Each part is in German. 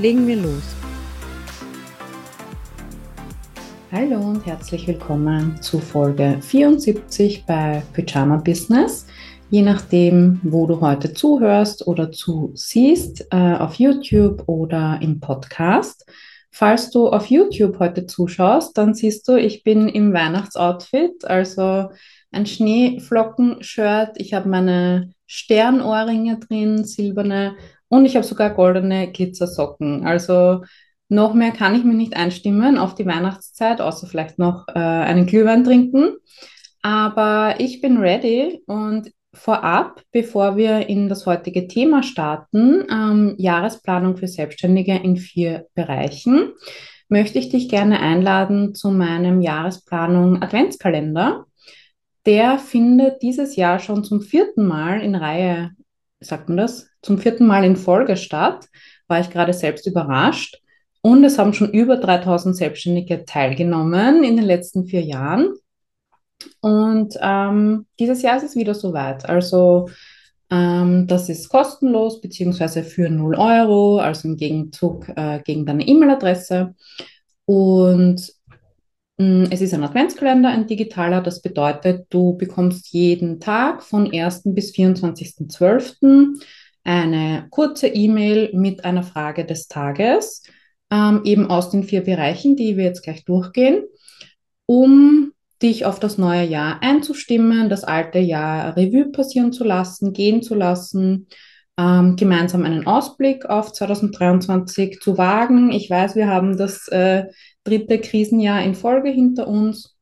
Legen wir los. Hallo und herzlich willkommen zu Folge 74 bei Pyjama Business. Je nachdem, wo du heute zuhörst oder zusiehst, äh, auf YouTube oder im Podcast. Falls du auf YouTube heute zuschaust, dann siehst du, ich bin im Weihnachtsoutfit, also ein Schneeflocken-Shirt. Ich habe meine Sternohrringe drin, silberne und ich habe sogar goldene Glitzersocken. Also noch mehr kann ich mir nicht einstimmen auf die Weihnachtszeit, außer vielleicht noch äh, einen Glühwein trinken. Aber ich bin ready und vorab, bevor wir in das heutige Thema starten, ähm, Jahresplanung für Selbstständige in vier Bereichen, möchte ich dich gerne einladen zu meinem Jahresplanung Adventskalender. Der findet dieses Jahr schon zum vierten Mal in Reihe, sagt man das, zum vierten Mal in Folge statt. War ich gerade selbst überrascht. Und es haben schon über 3000 Selbstständige teilgenommen in den letzten vier Jahren. Und ähm, dieses Jahr ist es wieder soweit. Also ähm, das ist kostenlos beziehungsweise für 0 Euro, also im Gegenzug äh, gegen deine E-Mail-Adresse. Und es ist ein Adventskalender, ein digitaler. Das bedeutet, du bekommst jeden Tag von 1. bis 24.12. eine kurze E-Mail mit einer Frage des Tages, ähm, eben aus den vier Bereichen, die wir jetzt gleich durchgehen, um dich auf das neue Jahr einzustimmen, das alte Jahr Revue passieren zu lassen, gehen zu lassen, ähm, gemeinsam einen Ausblick auf 2023 zu wagen. Ich weiß, wir haben das äh, dritte Krisenjahr in Folge hinter uns,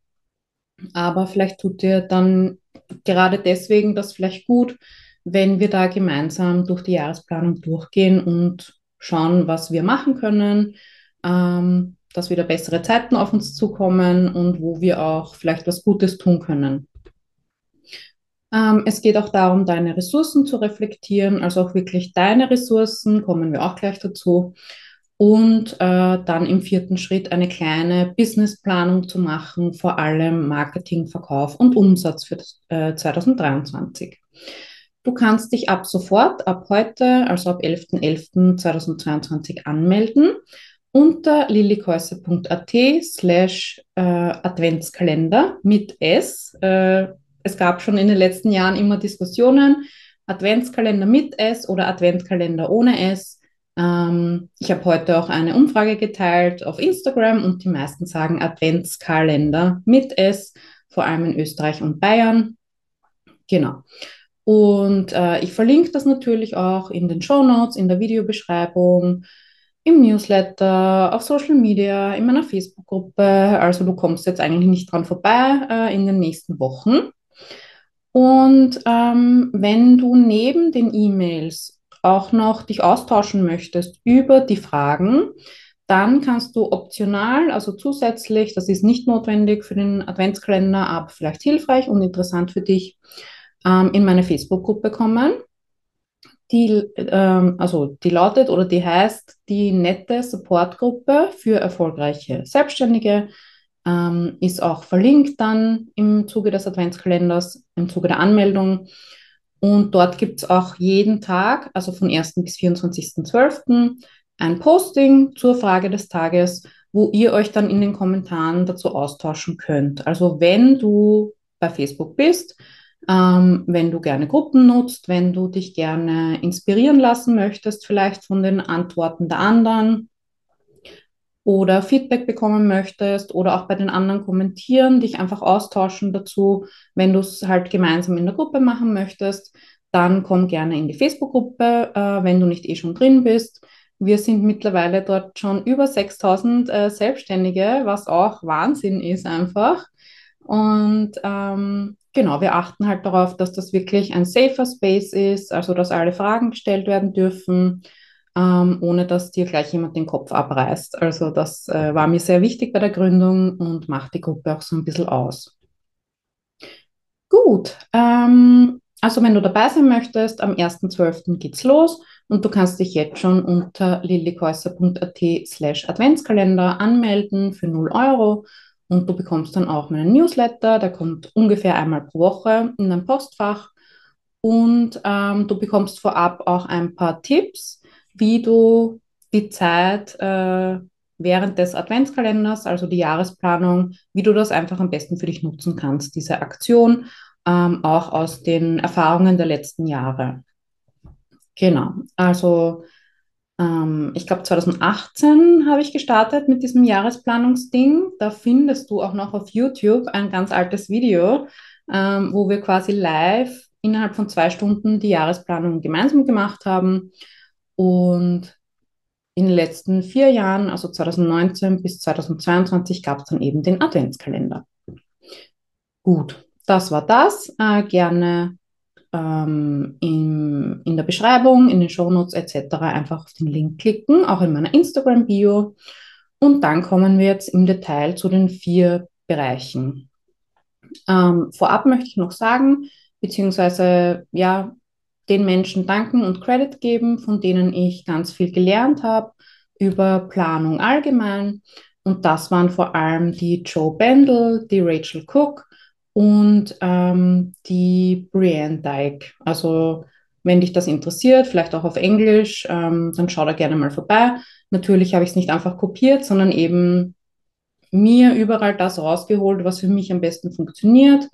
aber vielleicht tut dir dann gerade deswegen das vielleicht gut, wenn wir da gemeinsam durch die Jahresplanung durchgehen und schauen, was wir machen können, ähm, dass wieder bessere Zeiten auf uns zukommen und wo wir auch vielleicht was Gutes tun können. Ähm, es geht auch darum, deine Ressourcen zu reflektieren, also auch wirklich deine Ressourcen, kommen wir auch gleich dazu. Und äh, dann im vierten Schritt eine kleine Businessplanung zu machen, vor allem Marketing, Verkauf und Umsatz für äh, 2023. Du kannst dich ab sofort, ab heute, also ab 11.11.2022 anmelden unter lillikäuse.at slash äh, Adventskalender mit S. Äh, es gab schon in den letzten Jahren immer Diskussionen, Adventskalender mit S oder Adventskalender ohne S. Ähm, ich habe heute auch eine Umfrage geteilt auf Instagram und die meisten sagen Adventskalender mit S, vor allem in Österreich und Bayern. Genau. Und äh, ich verlinke das natürlich auch in den Show Notes, in der Videobeschreibung im Newsletter, auf Social Media, in meiner Facebook-Gruppe. Also du kommst jetzt eigentlich nicht dran vorbei äh, in den nächsten Wochen. Und ähm, wenn du neben den E-Mails auch noch dich austauschen möchtest über die Fragen, dann kannst du optional, also zusätzlich, das ist nicht notwendig für den Adventskalender, aber vielleicht hilfreich und interessant für dich, ähm, in meine Facebook-Gruppe kommen. Die, ähm, also die lautet oder die heißt die nette Supportgruppe für erfolgreiche Selbstständige. Ähm, ist auch verlinkt dann im Zuge des Adventskalenders, im Zuge der Anmeldung. Und dort gibt es auch jeden Tag, also von 1. bis 24.12., ein Posting zur Frage des Tages, wo ihr euch dann in den Kommentaren dazu austauschen könnt. Also wenn du bei Facebook bist, ähm, wenn du gerne Gruppen nutzt, wenn du dich gerne inspirieren lassen möchtest, vielleicht von den Antworten der anderen oder Feedback bekommen möchtest oder auch bei den anderen kommentieren, dich einfach austauschen dazu, wenn du es halt gemeinsam in der Gruppe machen möchtest, dann komm gerne in die Facebook-Gruppe, äh, wenn du nicht eh schon drin bist. Wir sind mittlerweile dort schon über 6000 äh, Selbstständige, was auch Wahnsinn ist einfach. Und ähm, Genau, wir achten halt darauf, dass das wirklich ein safer Space ist, also dass alle Fragen gestellt werden dürfen. Ähm, ohne dass dir gleich jemand den Kopf abreißt. Also das äh, war mir sehr wichtig bei der Gründung und macht die Gruppe auch so ein bisschen aus. Gut, ähm, also wenn du dabei sein möchtest, am 1.12. geht's los und du kannst dich jetzt schon unter lillikäuser.at slash Adventskalender anmelden für 0 Euro und du bekommst dann auch meinen Newsletter, der kommt ungefähr einmal pro Woche in dein Postfach und ähm, du bekommst vorab auch ein paar Tipps, wie du die Zeit äh, während des Adventskalenders, also die Jahresplanung, wie du das einfach am besten für dich nutzen kannst, diese Aktion, ähm, auch aus den Erfahrungen der letzten Jahre. Genau, also ähm, ich glaube 2018 habe ich gestartet mit diesem Jahresplanungsding. Da findest du auch noch auf YouTube ein ganz altes Video, ähm, wo wir quasi live innerhalb von zwei Stunden die Jahresplanung gemeinsam gemacht haben. Und in den letzten vier Jahren, also 2019 bis 2022, gab es dann eben den Adventskalender. Gut, das war das. Äh, gerne ähm, in, in der Beschreibung, in den Shownotes etc. einfach auf den Link klicken, auch in meiner Instagram-Bio. Und dann kommen wir jetzt im Detail zu den vier Bereichen. Ähm, vorab möchte ich noch sagen, beziehungsweise ja, den Menschen danken und Credit geben, von denen ich ganz viel gelernt habe über Planung allgemein. Und das waren vor allem die Joe Bendel, die Rachel Cook und ähm, die Brienne Dyke. Also wenn dich das interessiert, vielleicht auch auf Englisch, ähm, dann schau da gerne mal vorbei. Natürlich habe ich es nicht einfach kopiert, sondern eben mir überall das rausgeholt, was für mich am besten funktioniert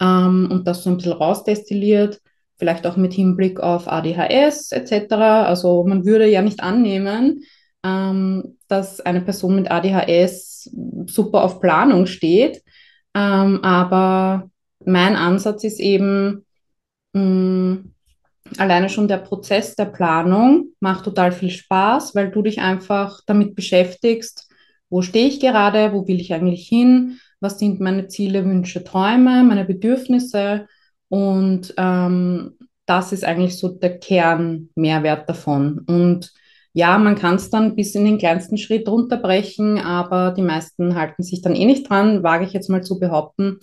ähm, und das so ein bisschen rausdestilliert, vielleicht auch mit Hinblick auf ADHS etc. Also man würde ja nicht annehmen, ähm, dass eine Person mit ADHS super auf Planung steht. Ähm, aber mein Ansatz ist eben, mh, mm, alleine schon der Prozess der Planung macht total viel Spaß, weil du dich einfach damit beschäftigst, wo stehe ich gerade, wo will ich eigentlich hin, was sind meine Ziele, Wünsche, Träume, meine Bedürfnisse und ähm, das ist eigentlich so der Kernmehrwert davon. Und ja, man kann es dann bis in den kleinsten Schritt runterbrechen, aber die meisten halten sich dann eh nicht dran, wage ich jetzt mal zu behaupten.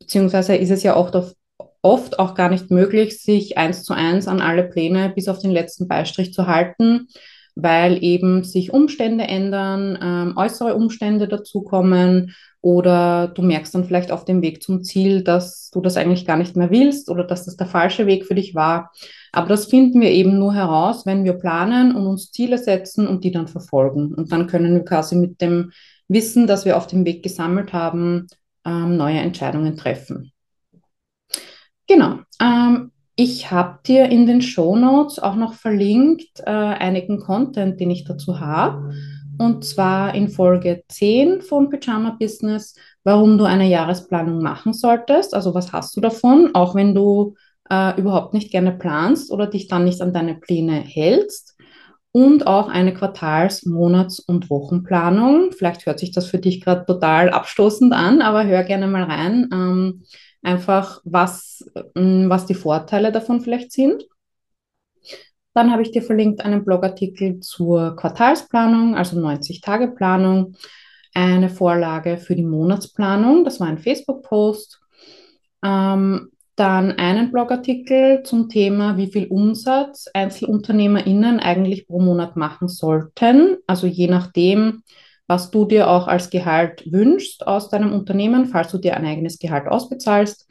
Beziehungsweise ist es ja oft, oft auch gar nicht möglich, sich eins zu eins an alle Pläne bis auf den letzten Beistrich zu halten, weil eben sich Umstände ändern, ähm, äußere Umstände dazukommen oder du merkst dann vielleicht auf dem Weg zum Ziel, dass du das eigentlich gar nicht mehr willst oder dass das der falsche Weg für dich war. Aber das finden wir eben nur heraus, wenn wir planen und uns Ziele setzen und die dann verfolgen. Und dann können wir quasi mit dem Wissen, das wir auf dem Weg gesammelt haben, ähm, neue Entscheidungen treffen. Genau. Ähm, ich habe dir in den Show Notes auch noch verlinkt äh, einigen Content, den ich dazu habe. Und zwar in Folge 10 von Pyjama Business, warum du eine Jahresplanung machen solltest. Also was hast du davon, auch wenn du äh, überhaupt nicht gerne planst oder dich dann nicht an deine Pläne hältst. Und auch eine Quartals-, Monats- und Wochenplanung. Vielleicht hört sich das für dich gerade total abstoßend an, aber hör gerne mal rein. Ähm, einfach, was, ähm, was die Vorteile davon vielleicht sind. Dann habe ich dir verlinkt einen Blogartikel zur Quartalsplanung, also 90-Tage-Planung, eine Vorlage für die Monatsplanung, das war ein Facebook-Post. Ähm, dann einen Blogartikel zum Thema, wie viel Umsatz EinzelunternehmerInnen eigentlich pro Monat machen sollten. Also je nachdem, was du dir auch als Gehalt wünschst aus deinem Unternehmen, falls du dir ein eigenes Gehalt ausbezahlst.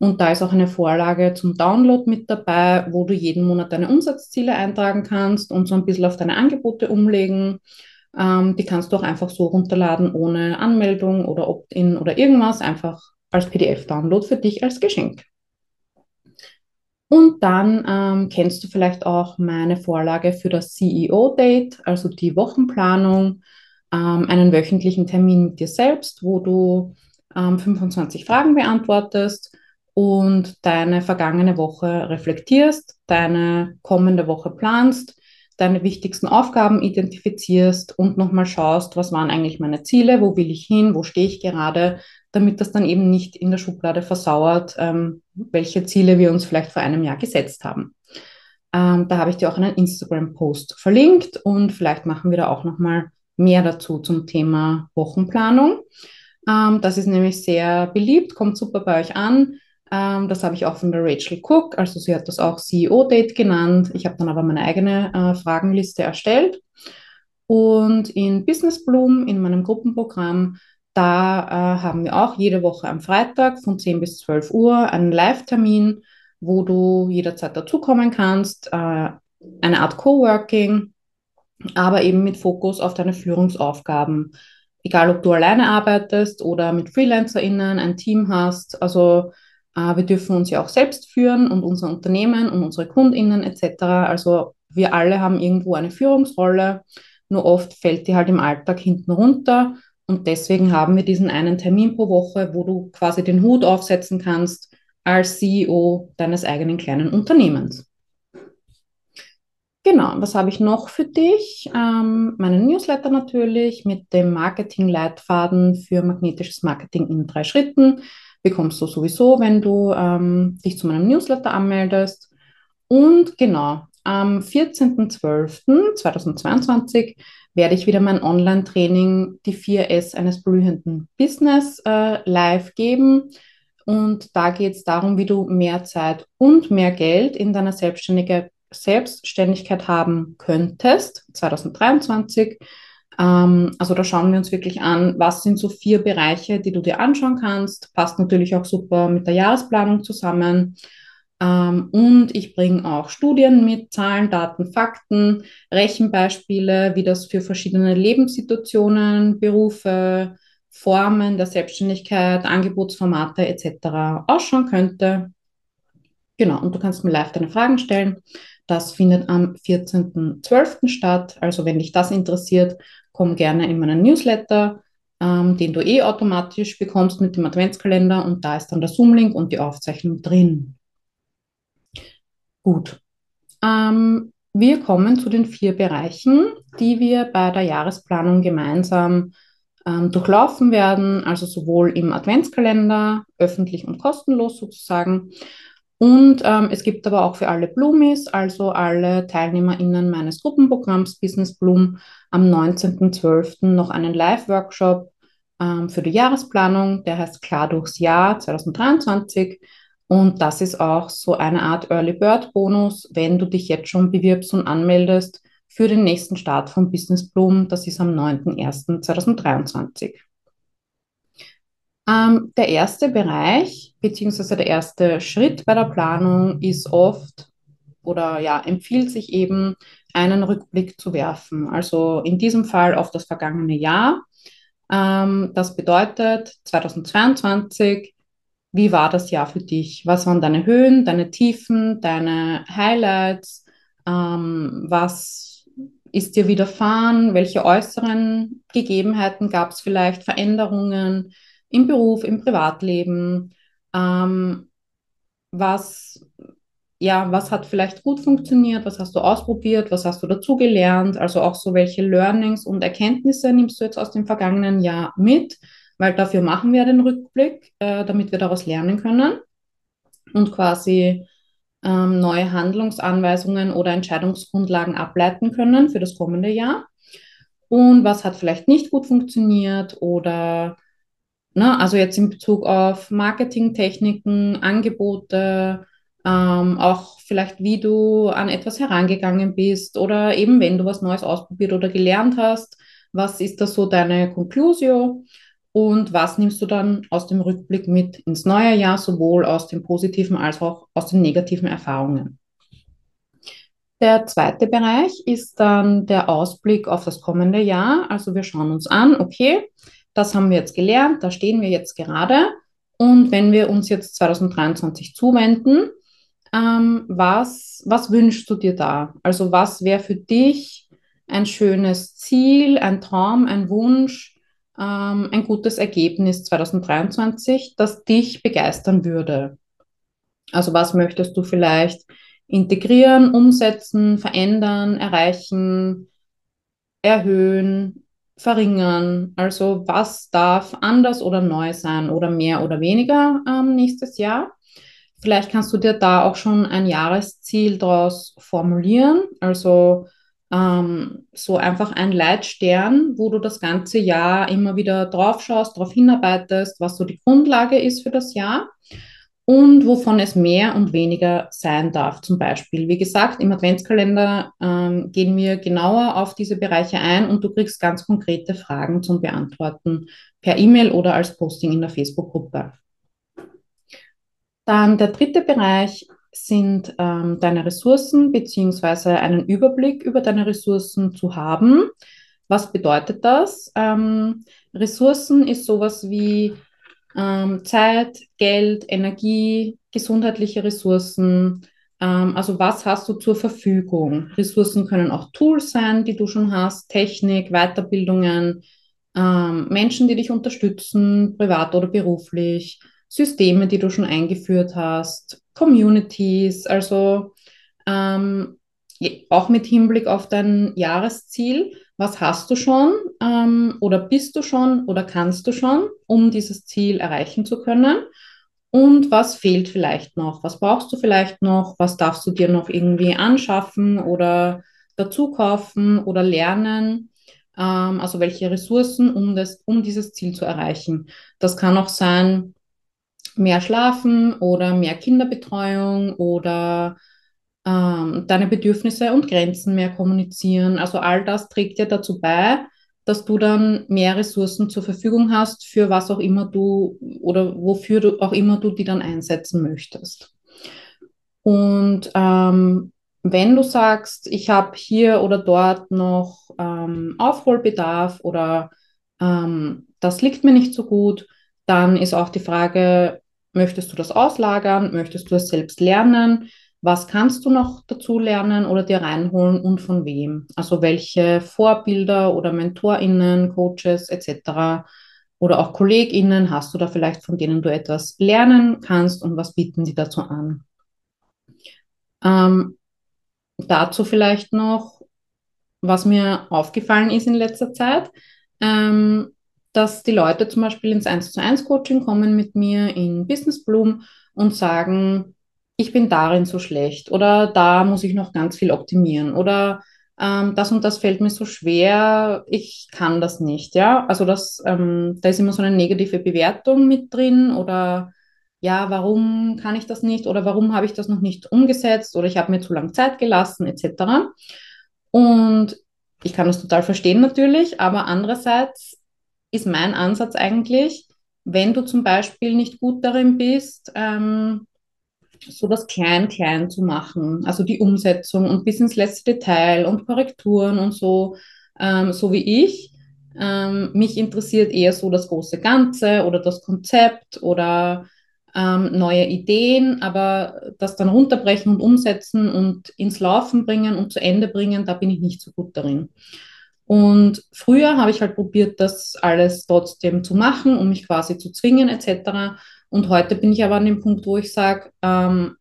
Und da ist auch eine Vorlage zum Download mit dabei, wo du jeden Monat deine Umsatzziele eintragen kannst und so ein bisschen auf deine Angebote umlegen. Ähm, die kannst du auch einfach so runterladen ohne Anmeldung oder Opt-in oder irgendwas, einfach als PDF-Download für dich als Geschenk. Und dann ähm, kennst du vielleicht auch meine Vorlage für das CEO-Date, also die Wochenplanung, ähm, einen wöchentlichen Termin mit dir selbst, wo du ähm, 25 Fragen beantwortest und deine vergangene Woche reflektierst, deine kommende Woche planst, deine wichtigsten Aufgaben identifizierst und nochmal schaust, was waren eigentlich meine Ziele, wo will ich hin, wo stehe ich gerade, damit das dann eben nicht in der Schublade versauert, ähm, welche Ziele wir uns vielleicht vor einem Jahr gesetzt haben. Ähm, da habe ich dir auch einen Instagram-Post verlinkt und vielleicht machen wir da auch nochmal mehr dazu zum Thema Wochenplanung. Ähm, das ist nämlich sehr beliebt, kommt super bei euch an. Ähm, das habe ich auch von der Rachel Cook, also sie hat das auch CEO-Date genannt. Ich habe dann aber meine eigene äh, Fragenliste erstellt. Und in Business Bloom, in meinem Gruppenprogramm, da äh, haben wir auch jede Woche am Freitag von 10 bis 12 Uhr einen Live-Termin, wo du jederzeit dazukommen kannst. Äh, eine Art Coworking, aber eben mit Fokus auf deine Führungsaufgaben. Egal, ob du alleine arbeitest oder mit FreelancerInnen ein Team hast. Also wir dürfen uns ja auch selbst führen und unser Unternehmen und unsere KundInnen etc. Also wir alle haben irgendwo eine Führungsrolle, nur oft fällt die halt im Alltag hinten runter. Und deswegen haben wir diesen einen Termin pro Woche, wo du quasi den Hut aufsetzen kannst als CEO deines eigenen kleinen Unternehmens. Genau, was habe ich noch für dich? Ähm, meinen Newsletter natürlich mit dem Marketing-Leitfaden für magnetisches Marketing in drei Schritten. Bekommst du sowieso, wenn du ähm, dich zu meinem Newsletter anmeldest. Und genau, am 14.12.2022 werde ich wieder mein Online-Training, die 4S eines blühenden Business, äh, live geben. Und da geht es darum, wie du mehr Zeit und mehr Geld in deiner Selbstständigkeit Selbstständigkeit haben könntest, 2023. Ähm, also da schauen wir uns wirklich an, was sind so vier Bereiche, die du dir anschauen kannst. Passt natürlich auch super mit der Jahresplanung zusammen. Ähm, und ich bringe auch Studien mit, Zahlen, Daten, Fakten, Rechenbeispiele, wie das für verschiedene Lebenssituationen, Berufe, Formen der Selbstständigkeit, Angebotsformate etc. ausschauen könnte. Genau, und du kannst mir live deine Fragen stellen. Das findet am 14.12. statt. Also wenn dich das interessiert, komm gerne in meinen Newsletter, ähm, den du eh automatisch bekommst mit dem Adventskalender und da ist dann der Zoom-Link und die Aufzeichnung drin. Gut. Ähm, wir kommen zu den vier Bereichen, die wir bei der Jahresplanung gemeinsam ähm, durchlaufen werden, also sowohl im Adventskalender, öffentlich und kostenlos sozusagen, und ähm, es gibt aber auch für alle Bloomies, also alle TeilnehmerInnen meines Gruppenprogramms Business Bloom, am 19.12. noch einen Live-Workshop ähm, für die Jahresplanung, der heißt Klar durchs Jahr 2023. Und das ist auch so eine Art Early Bird Bonus, wenn du dich jetzt schon bewirbst und anmeldest für den nächsten Start von Business Bloom. Das ist am 9.01.2023. Ähm, der erste Bereich, beziehungsweise der erste Schritt bei der Planung ist oft oder ja, empfiehlt sich eben, einen Rückblick zu werfen. Also in diesem Fall auf das vergangene Jahr. Ähm, das bedeutet 2022, wie war das Jahr für dich? Was waren deine Höhen, deine Tiefen, deine Highlights? Ähm, was ist dir widerfahren? Welche äußeren Gegebenheiten gab es vielleicht? Veränderungen? Im Beruf, im Privatleben, ähm, was, ja, was hat vielleicht gut funktioniert, was hast du ausprobiert, was hast du dazugelernt, also auch so welche Learnings und Erkenntnisse nimmst du jetzt aus dem vergangenen Jahr mit, weil dafür machen wir den Rückblick, äh, damit wir daraus lernen können und quasi ähm, neue Handlungsanweisungen oder Entscheidungsgrundlagen ableiten können für das kommende Jahr. Und was hat vielleicht nicht gut funktioniert oder Ne? Also jetzt in Bezug auf Marketingtechniken, Angebote, ähm, auch vielleicht wie du an etwas herangegangen bist oder eben wenn du was Neues ausprobiert oder gelernt hast, was ist da so deine Conclusio und was nimmst du dann aus dem Rückblick mit ins neue Jahr, sowohl aus den positiven als auch aus den negativen Erfahrungen. Der zweite Bereich ist dann der Ausblick auf das kommende Jahr. Also wir schauen uns an, okay, das haben wir jetzt gelernt, da stehen wir jetzt gerade. Und wenn wir uns jetzt 2023 zuwenden, ähm, was, was wünschst du dir da? Also was wäre für dich ein schönes Ziel, ein Traum, ein Wunsch, ähm, ein gutes Ergebnis 2023, das dich begeistern würde? Also was möchtest du vielleicht integrieren, umsetzen, verändern, erreichen, erhöhen, verringern? Also was darf anders oder neu sein oder mehr oder weniger ähm, nächstes Jahr? Vielleicht kannst du dir da auch schon ein Jahresziel daraus formulieren. Also ähm, so einfach ein Leitstern, wo du das ganze Jahr immer wieder drauf schaust, darauf hinarbeitest, was so die Grundlage ist für das Jahr und wovon es mehr und weniger sein darf. Zum Beispiel, wie gesagt, im Adventskalender ähm, gehen wir genauer auf diese Bereiche ein und du kriegst ganz konkrete Fragen zum Beantworten per E-Mail oder als Posting in der Facebook-Gruppe. Dann der dritte Bereich sind ähm, deine Ressourcen beziehungsweise einen Überblick über deine Ressourcen zu haben. Was bedeutet das? Ähm, Ressourcen ist sowas wie ähm, Zeit, Geld, Energie, gesundheitliche Ressourcen. Ähm, also was hast du zur Verfügung? Ressourcen können auch Tools sein, die du schon hast, Technik, Weiterbildungen, ähm, Menschen, die dich unterstützen, privat oder beruflich, Systeme, die du schon eingeführt hast, Communities, also ähm, auch mit Hinblick auf dein Jahresziel. Was hast du schon ähm, oder bist du schon oder kannst du schon, um dieses Ziel erreichen zu können? Und was fehlt vielleicht noch? Was brauchst du vielleicht noch? Was darfst du dir noch irgendwie anschaffen oder dazu kaufen oder lernen? Ähm, also welche Ressourcen, um, das, um dieses Ziel zu erreichen? Das kann auch sein, mehr schlafen oder mehr Kinderbetreuung oder ähm, deine Bedürfnisse und Grenzen mehr kommunizieren. Also all das trägt ja dazu bei, dass du dann mehr Ressourcen zur Verfügung hast, für was auch immer du oder wofür du auch immer du die dann einsetzen möchtest. Und ähm, wenn du sagst, ich habe hier oder dort noch ähm, Aufholbedarf oder ähm, das liegt mir nicht so gut, dann ist auch die Frage, möchtest du das auslagern? Möchtest du es selbst lernen? Was kannst du noch dazu lernen oder dir reinholen und von wem? Also welche Vorbilder oder MentorInnen, Coaches etc. oder auch KollegInnen hast du da vielleicht, von denen du etwas lernen kannst und was bieten die dazu an? Ähm, dazu vielleicht noch, was mir aufgefallen ist in letzter Zeit, ähm, dass die Leute zum Beispiel ins 1 zu 1 Coaching kommen mit mir in Business Bloom und sagen, ich bin darin so schlecht oder da muss ich noch ganz viel optimieren oder ähm, das und das fällt mir so schwer, ich kann das nicht, ja. Also das, ähm, da ist immer so eine negative Bewertung mit drin oder ja, warum kann ich das nicht oder warum habe ich das noch nicht umgesetzt oder ich habe mir zu lange Zeit gelassen etc. Und ich kann das total verstehen natürlich, aber andererseits ist mein Ansatz eigentlich, wenn du zum Beispiel nicht gut darin bist, ähm, so das Klein-Klein zu machen, also die Umsetzung und bis ins letzte Detail und Korrekturen und so, ähm, so wie ich. Ähm, mich interessiert eher so das große Ganze oder das Konzept oder ähm, neue Ideen, aber das dann runterbrechen und umsetzen und ins Laufen bringen und zu Ende bringen, da bin ich nicht so gut darin. Und früher habe ich halt probiert, das alles trotzdem zu machen, um mich quasi zu zwingen etc. Und heute bin ich aber an dem Punkt, wo ich sage, ähm,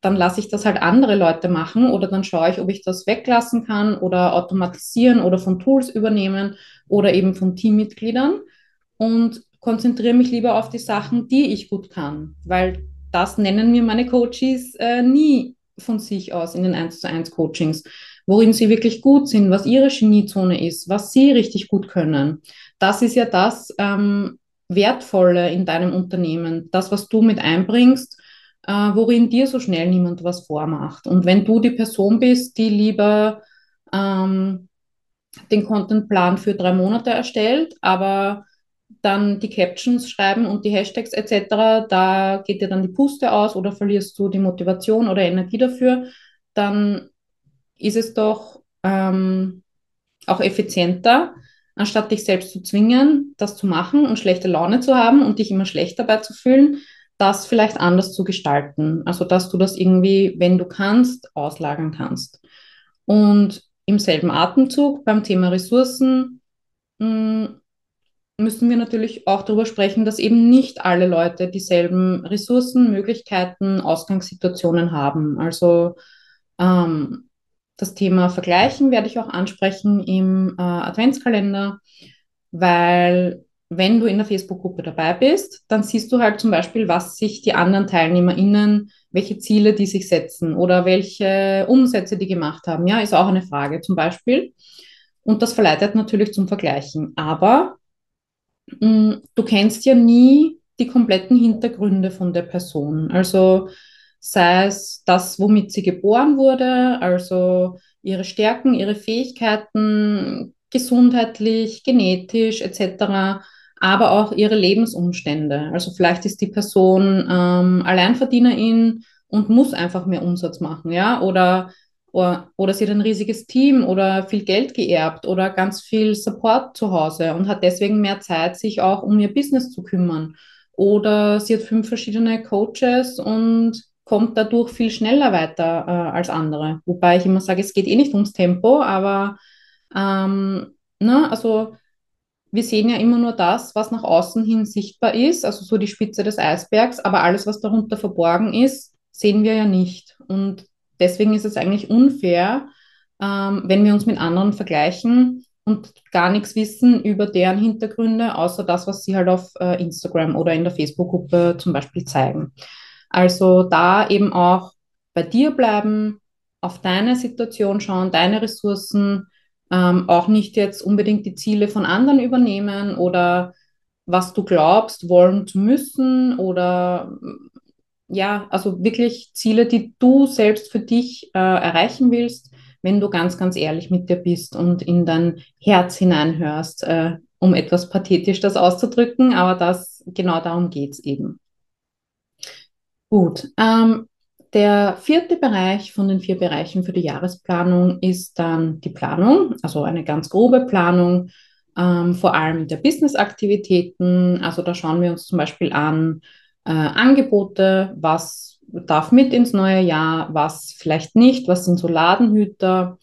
dann lasse ich das halt andere Leute machen oder dann schaue ich, ob ich das weglassen kann oder automatisieren oder von Tools übernehmen oder eben von Teammitgliedern und konzentriere mich lieber auf die Sachen, die ich gut kann, weil das nennen mir meine Coaches äh, nie von sich aus in den 1 zu 1 Coachings worin sie wirklich gut sind, was ihre Geniezone ist, was sie richtig gut können. Das ist ja das ähm, Wertvolle in deinem Unternehmen, das, was du mit einbringst, äh, worin dir so schnell niemand was vormacht. Und wenn du die Person bist, die lieber ähm, den Contentplan für drei Monate erstellt, aber dann die Captions schreiben und die Hashtags etc., da geht dir dann die Puste aus oder verlierst du die Motivation oder Energie dafür, dann ist es doch ähm, auch effizienter, anstatt dich selbst zu zwingen, das zu machen und schlechte Laune zu haben und dich immer schlecht dabei zu fühlen, das vielleicht anders zu gestalten. Also, dass du das irgendwie, wenn du kannst, auslagern kannst. Und im selben Atemzug beim Thema Ressourcen hm, müssen wir natürlich auch darüber sprechen, dass eben nicht alle Leute dieselben Ressourcen, Möglichkeiten, Ausgangssituationen haben. Also ähm, das Thema Vergleichen werde ich auch ansprechen im äh, Adventskalender, weil wenn du in der Facebook-Gruppe dabei bist, dann siehst du halt zum Beispiel, was sich die anderen TeilnehmerInnen, welche Ziele die sich setzen oder welche Umsätze die gemacht haben. Ja, ist auch eine Frage zum Beispiel. Und das verleitet natürlich zum Vergleichen. Aber mh, mm, du kennst ja nie die kompletten Hintergründe von der Person. Also sei es das, womit sie geboren wurde, also ihre Stärken, ihre Fähigkeiten, gesundheitlich, genetisch etc., aber auch ihre Lebensumstände. Also vielleicht ist die Person ähm, Alleinverdienerin und muss einfach mehr Umsatz machen, ja, oder, oder, oder sie hat ein riesiges Team oder viel Geld geerbt oder ganz viel Support zu Hause und hat deswegen mehr Zeit, sich auch um ihr Business zu kümmern. Oder sie hat fünf verschiedene Coaches und kommt dadurch viel schneller weiter äh, als andere. Wobei ich immer sage, es geht eh nicht ums Tempo, aber ähm, ne, also wir sehen ja immer nur das, was nach außen hin sichtbar ist, also so die Spitze des Eisbergs, aber alles, was darunter verborgen ist, sehen wir ja nicht. Und deswegen ist es eigentlich unfair, ähm, wenn wir uns mit anderen vergleichen und gar nichts wissen über deren Hintergründe, außer das, was sie halt auf äh, Instagram oder in der Facebook-Gruppe zum Beispiel zeigen. Also da eben auch bei dir bleiben, auf deine Situation schauen, deine Ressourcen, ähm, auch nicht jetzt unbedingt die Ziele von anderen übernehmen oder was du glaubst, wollen zu müssen oder ja, also wirklich Ziele, die du selbst für dich äh, erreichen willst, wenn du ganz, ganz ehrlich mit dir bist und in dein Herz hineinhörst, äh, um etwas pathetisch das auszudrücken, aber das genau darum geht es eben. Gut. Ähm, der vierte Bereich von den vier Bereichen für die Jahresplanung ist dann die Planung, also eine ganz grobe Planung, ähm, vor allem der Business-Aktivitäten. Also da schauen wir uns zum Beispiel an äh, Angebote, was darf mit ins neue Jahr, was vielleicht nicht, was sind so Ladenhüter.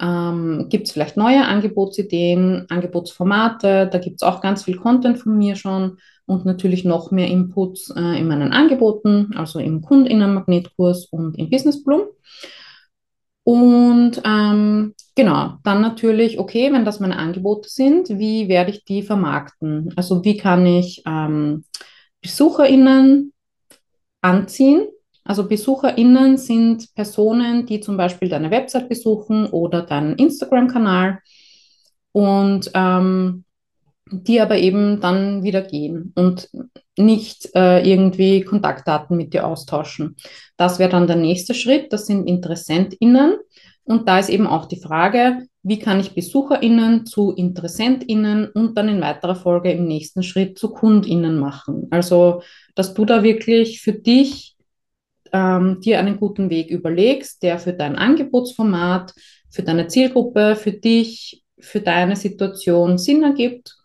Ähm, gibt es vielleicht neue Angebotsideen, Angebotsformate? Da gibt es auch ganz viel Content von mir schon und natürlich noch mehr Inputs äh, in meinen Angeboten, also im Kundinnenmagnetkurs und im Business Bloom. Und ähm, genau, dann natürlich, okay, wenn das meine Angebote sind, wie werde ich die vermarkten? Also wie kann ich ähm, BesucherInnen anziehen? Also BesucherInnen sind Personen, die zum Beispiel deine Website besuchen oder deinen Instagram-Kanal. Und ähm, die aber eben dann wieder gehen und nicht äh, irgendwie Kontaktdaten mit dir austauschen. Das wäre dann der nächste Schritt. Das sind InteressentInnen. Und da ist eben auch die Frage, wie kann ich BesucherInnen zu InteressentInnen und dann in weiterer Folge im nächsten Schritt zu KundInnen machen. Also, dass du da wirklich für dich ähm, dir einen guten Weg überlegst, der für dein Angebotsformat, für deine Zielgruppe, für dich, für deine Situation Sinn ergibt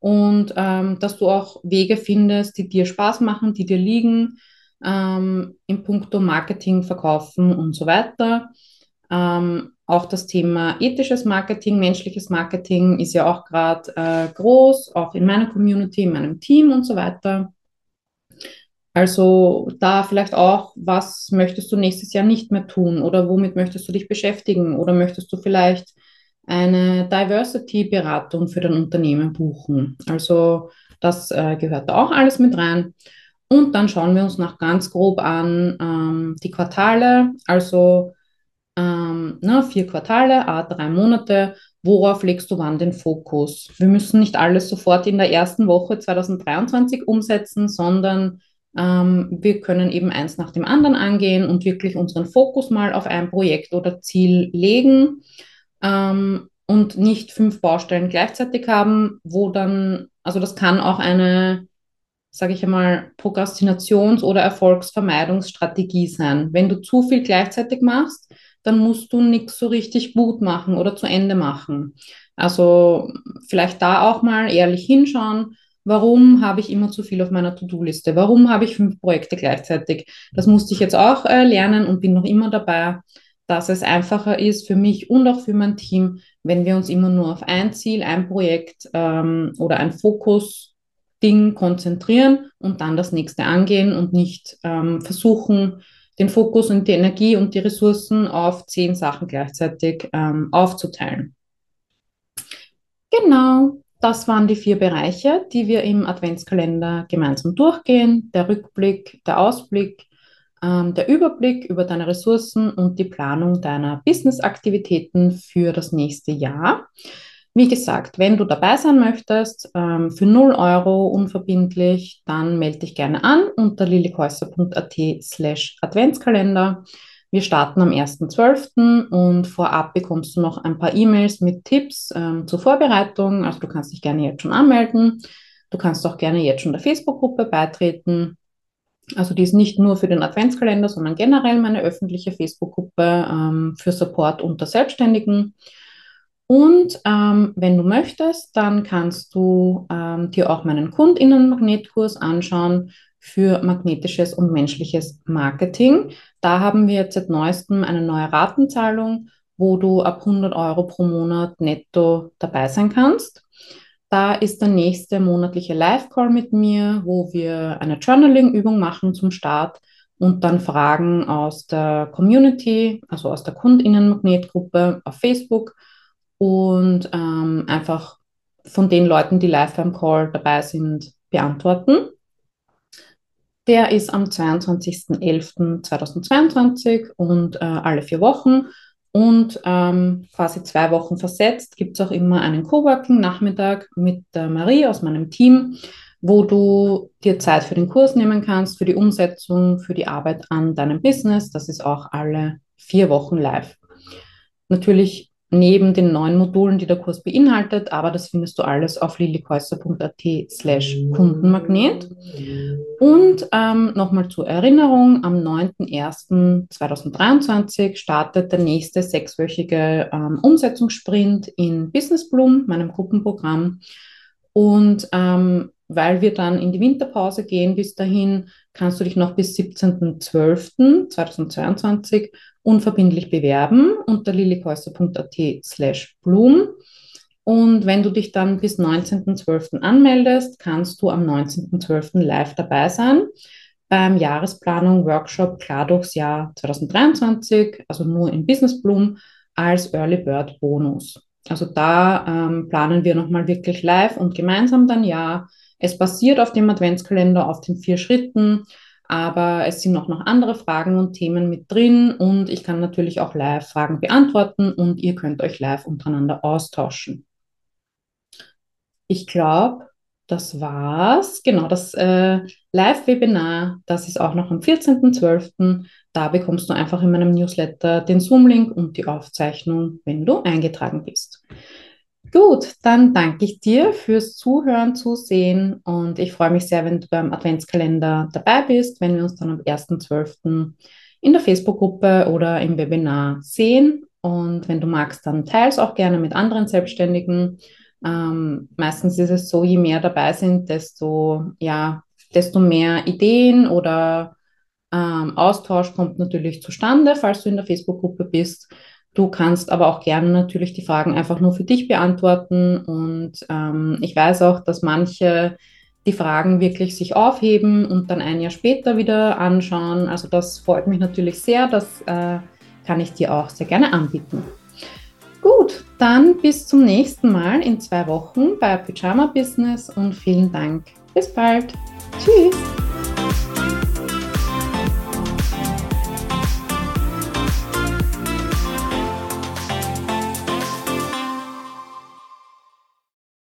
und ähm, dass du auch Wege findest, die dir Spaß machen, die dir liegen, ähm, in puncto Marketing, Verkaufen und so weiter. Ähm, auch das Thema ethisches Marketing, menschliches Marketing ist ja auch gerade äh, groß, auch in meiner Community, in meinem Team und so weiter. Also da vielleicht auch, was möchtest du nächstes Jahr nicht mehr tun oder womit möchtest du dich beschäftigen oder möchtest du vielleicht eine Diversity-Beratung für dein Unternehmen buchen. Also das äh, gehört da auch alles mit rein. Und dann schauen wir uns noch ganz grob an ähm, die Quartale, also ähm, na, vier Quartale, a drei Monate. Worauf legst du wann den Fokus? Wir müssen nicht alles sofort in der ersten Woche 2023 umsetzen, sondern ähm, wir können eben eins nach dem anderen angehen und wirklich unseren Fokus mal auf ein Projekt oder Ziel legen ähm, und nicht fünf Baustellen gleichzeitig haben, wo dann, also das kann auch eine, sage ich einmal, Prokrastinations- oder Erfolgsvermeidungsstrategie sein. Wenn du zu viel gleichzeitig machst, dann musst du nichts so richtig gut machen oder zu Ende machen. Also vielleicht da auch mal ehrlich hinschauen, warum habe ich immer zu viel auf meiner To-Do-Liste? Warum habe ich fünf Projekte gleichzeitig? Das musste ich jetzt auch äh, lernen und bin noch immer dabei dass es einfacher ist für mich und auch für mein Team, wenn wir uns immer nur auf ein Ziel, ein Projekt ähm, oder ein Fokus-Ding konzentrieren und dann das nächste angehen und nicht ähm, versuchen, den Fokus und die Energie und die Ressourcen auf zehn Sachen gleichzeitig ähm, aufzuteilen. Genau. das waren die vier Bereiche, die wir im Adventskalender gemeinsam durchgehen. Der Rückblick, der Ausblick, ähm, der Überblick über deine Ressourcen und die Planung deiner Business-Aktivitäten für das nächste Jahr. Wie gesagt, wenn du dabei sein möchtest, ähm, für 0 Euro unverbindlich, dann melde dich gerne an unter lilikhäuser.at slash Adventskalender. Wir starten am 1.12. und vorab bekommst du noch ein paar E-Mails mit Tipps ähm, zur Vorbereitung. Also du kannst dich gerne jetzt schon anmelden. Du kannst auch gerne jetzt schon der Facebook-Gruppe beitreten. Also die ist nicht nur für den Adventskalender, sondern generell meine öffentliche Facebook-Gruppe ähm, für Support unter Selbstständigen. Und ähm, wenn du möchtest, dann kannst du ähm, dir auch meinen Kundinnenmagnetkurs anschauen für magnetisches und menschliches Marketing. Da haben wir jetzt seit neuestem eine neue Ratenzahlung, wo du ab 100 Euro pro Monat netto dabei sein kannst. Da ist der nächste monatliche Live-Call mit mir, wo wir eine Journaling-Übung machen zum Start und dann Fragen aus der Community, also aus der Kundinnenmagnetgruppe auf Facebook und ähm, einfach von den Leuten, die live beim Call dabei sind, beantworten. Der ist am 22.11.2022 und äh, alle vier Wochen. Und ähm, quasi zwei Wochen versetzt gibt es auch immer einen Coworking-Nachmittag mit der Marie aus meinem Team, wo du dir Zeit für den Kurs nehmen kannst, für die Umsetzung, für die Arbeit an deinem Business. Das ist auch alle vier Wochen live. Natürlich neben den neuen Modulen, die der Kurs beinhaltet, aber das findest du alles auf lilikäuser.at slash Kundenmagnet. Und ähm, nochmal zur Erinnerung, am 9.01.2023 startet der nächste sechswöchige ähm, Umsetzungssprint in Business Bloom, meinem Gruppenprogramm. Und ähm, weil wir dann in die Winterpause gehen bis dahin, kannst du dich noch bis 17.12.2022 unverbindlich bewerben unter lilikäuser.at slash Bloom. Und wenn du dich dann bis 19.12. anmeldest, kannst du am 19.12. live dabei sein beim Jahresplanung Workshop Klar durchs Jahr 2023, also nur in Business Bloom als Early Bird Bonus. Also da ähm, planen wir nochmal wirklich live und gemeinsam dein Jahr. Es basiert auf dem Adventskalender, auf den vier Schritten aber es sind auch noch andere Fragen und Themen mit drin und ich kann natürlich auch live Fragen beantworten und ihr könnt euch live untereinander austauschen. Ich glaube, das war's. Genau, das äh, Live-Webinar, das ist auch noch am 14.12. Da bekommst du einfach in meinem Newsletter den Zoom-Link und die Aufzeichnung, wenn du eingetragen bist. Gut, dann danke ich dir fürs Zuhören, Zusehen und ich freue mich sehr, wenn du beim Adventskalender dabei bist, wenn wir uns dann am 1.12. in der Facebook-Gruppe oder im Webinar sehen. Und wenn du magst, dann teils auch gerne mit anderen Selbstständigen. Ähm, meistens ist es so, je mehr dabei sind, desto, ja, desto mehr Ideen oder ähm, Austausch kommt natürlich zustande, falls du in der Facebook-Gruppe bist. Du kannst aber auch gerne natürlich die Fragen einfach nur für dich beantworten. Und ähm, ich weiß auch, dass manche die Fragen wirklich sich aufheben und dann ein Jahr später wieder anschauen. Also das freut mich natürlich sehr. Das äh, kann ich dir auch sehr gerne anbieten. Gut, dann bis zum nächsten Mal in zwei Wochen bei Pyjama Business und vielen Dank. Bis bald. Tschüss.